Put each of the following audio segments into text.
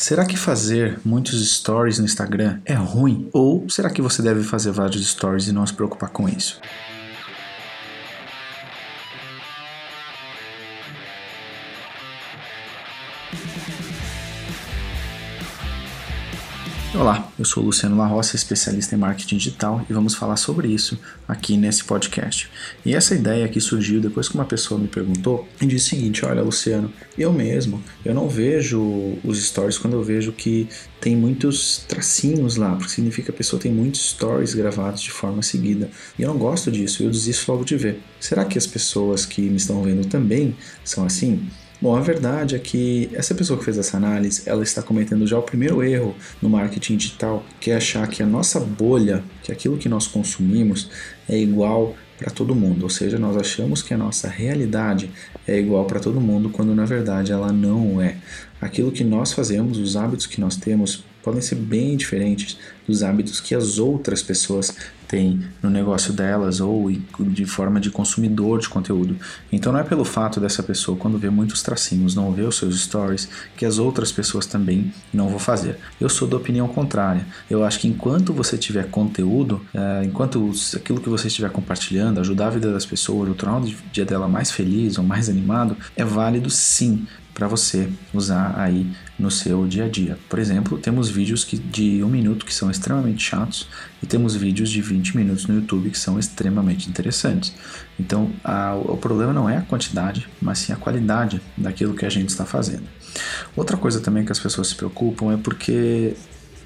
Será que fazer muitos stories no Instagram é ruim? Ou será que você deve fazer vários stories e não se preocupar com isso? Olá, eu sou Luciano La Roça, especialista em marketing digital, e vamos falar sobre isso aqui nesse podcast. E essa ideia aqui surgiu depois que uma pessoa me perguntou e disse o seguinte: Olha, Luciano, eu mesmo, eu não vejo os stories quando eu vejo que tem muitos tracinhos lá, porque significa que a pessoa tem muitos stories gravados de forma seguida. E eu não gosto disso, eu desisto logo de ver. Será que as pessoas que me estão vendo também são assim? Bom, a verdade é que essa pessoa que fez essa análise, ela está cometendo já o primeiro erro no marketing digital, que é achar que a nossa bolha, que aquilo que nós consumimos é igual para todo mundo, ou seja, nós achamos que a nossa realidade é igual para todo mundo, quando na verdade ela não é. Aquilo que nós fazemos, os hábitos que nós temos, podem ser bem diferentes dos hábitos que as outras pessoas têm no negócio delas ou de forma de consumidor de conteúdo. Então não é pelo fato dessa pessoa, quando vê muitos tracinhos, não ver os seus stories, que as outras pessoas também não vão fazer. Eu sou da opinião contrária. Eu acho que enquanto você tiver conteúdo, é, enquanto aquilo que você estiver compartilhando ajudar a vida das pessoas, ou tornar o dia dela mais feliz ou mais animado, é válido sim para você usar aí no seu dia a dia. Por exemplo, temos vídeos que, de um minuto que são extremamente chatos e temos vídeos de 20 minutos no YouTube que são extremamente interessantes. Então, a, o problema não é a quantidade, mas sim a qualidade daquilo que a gente está fazendo. Outra coisa também que as pessoas se preocupam é porque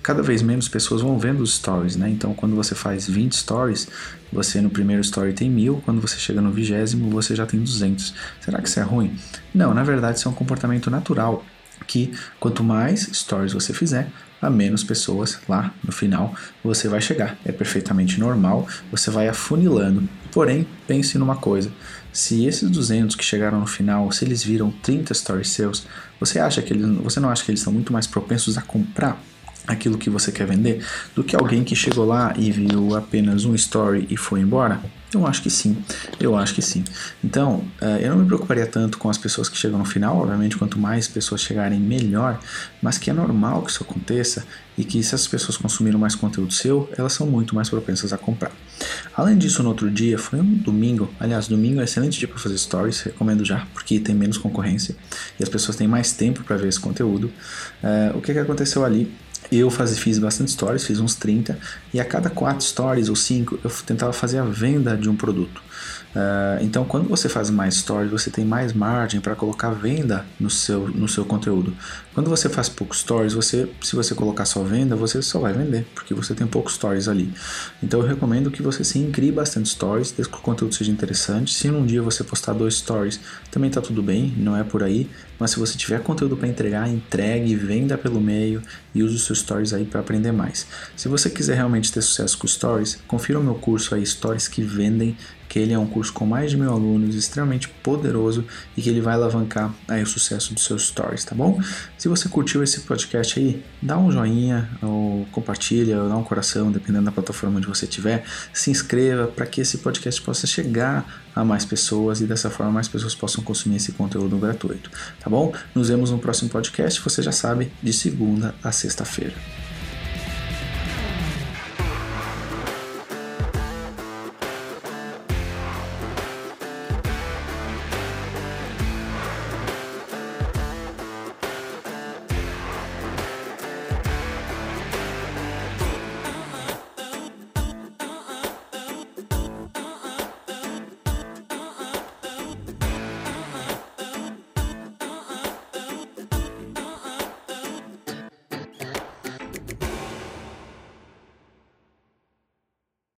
cada vez menos pessoas vão vendo os stories, né? Então, quando você faz 20 stories, você no primeiro story tem mil, quando você chega no vigésimo, você já tem 200. Será que isso é ruim? Não, na verdade, isso é um comportamento natural que quanto mais stories você fizer, a menos pessoas lá no final você vai chegar. É perfeitamente normal, você vai afunilando. Porém, pense numa coisa: se esses 200 que chegaram no final, se eles viram 30 stories seus, você acha que eles, você não acha que eles são muito mais propensos a comprar aquilo que você quer vender do que alguém que chegou lá e viu apenas um story e foi embora? Eu acho que sim, eu acho que sim. Então, uh, eu não me preocuparia tanto com as pessoas que chegam no final, obviamente, quanto mais pessoas chegarem, melhor, mas que é normal que isso aconteça e que se as pessoas consumiram mais conteúdo seu, elas são muito mais propensas a comprar. Além disso, no outro dia, foi um domingo, aliás, domingo é um excelente dia para fazer stories, recomendo já, porque tem menos concorrência e as pessoas têm mais tempo para ver esse conteúdo. Uh, o que, que aconteceu ali? Eu faz, fiz bastante stories, fiz uns 30, e a cada 4 stories ou 5 eu tentava fazer a venda de um produto. Uh, então, quando você faz mais stories, você tem mais margem para colocar venda no seu, no seu conteúdo. Quando você faz poucos stories, você, se você colocar só venda, você só vai vender, porque você tem poucos stories ali. Então, eu recomendo que você sim crie bastante stories, desde que o conteúdo seja interessante. Se num dia você postar dois stories, também tá tudo bem, não é por aí. Mas se você tiver conteúdo para entregar, entregue, venda pelo meio e use os stories aí para aprender mais. Se você quiser realmente ter sucesso com stories, confira o meu curso aí, Stories que Vendem, que ele é um curso com mais de mil alunos, extremamente poderoso e que ele vai alavancar aí o sucesso dos seus stories, tá bom? Se você curtiu esse podcast aí, dá um joinha ou compartilha, ou dá um coração, dependendo da plataforma onde você estiver, se inscreva para que esse podcast possa chegar a mais pessoas e dessa forma mais pessoas possam consumir esse conteúdo gratuito, tá bom? Nos vemos no próximo podcast, você já sabe, de segunda a sexta-feira.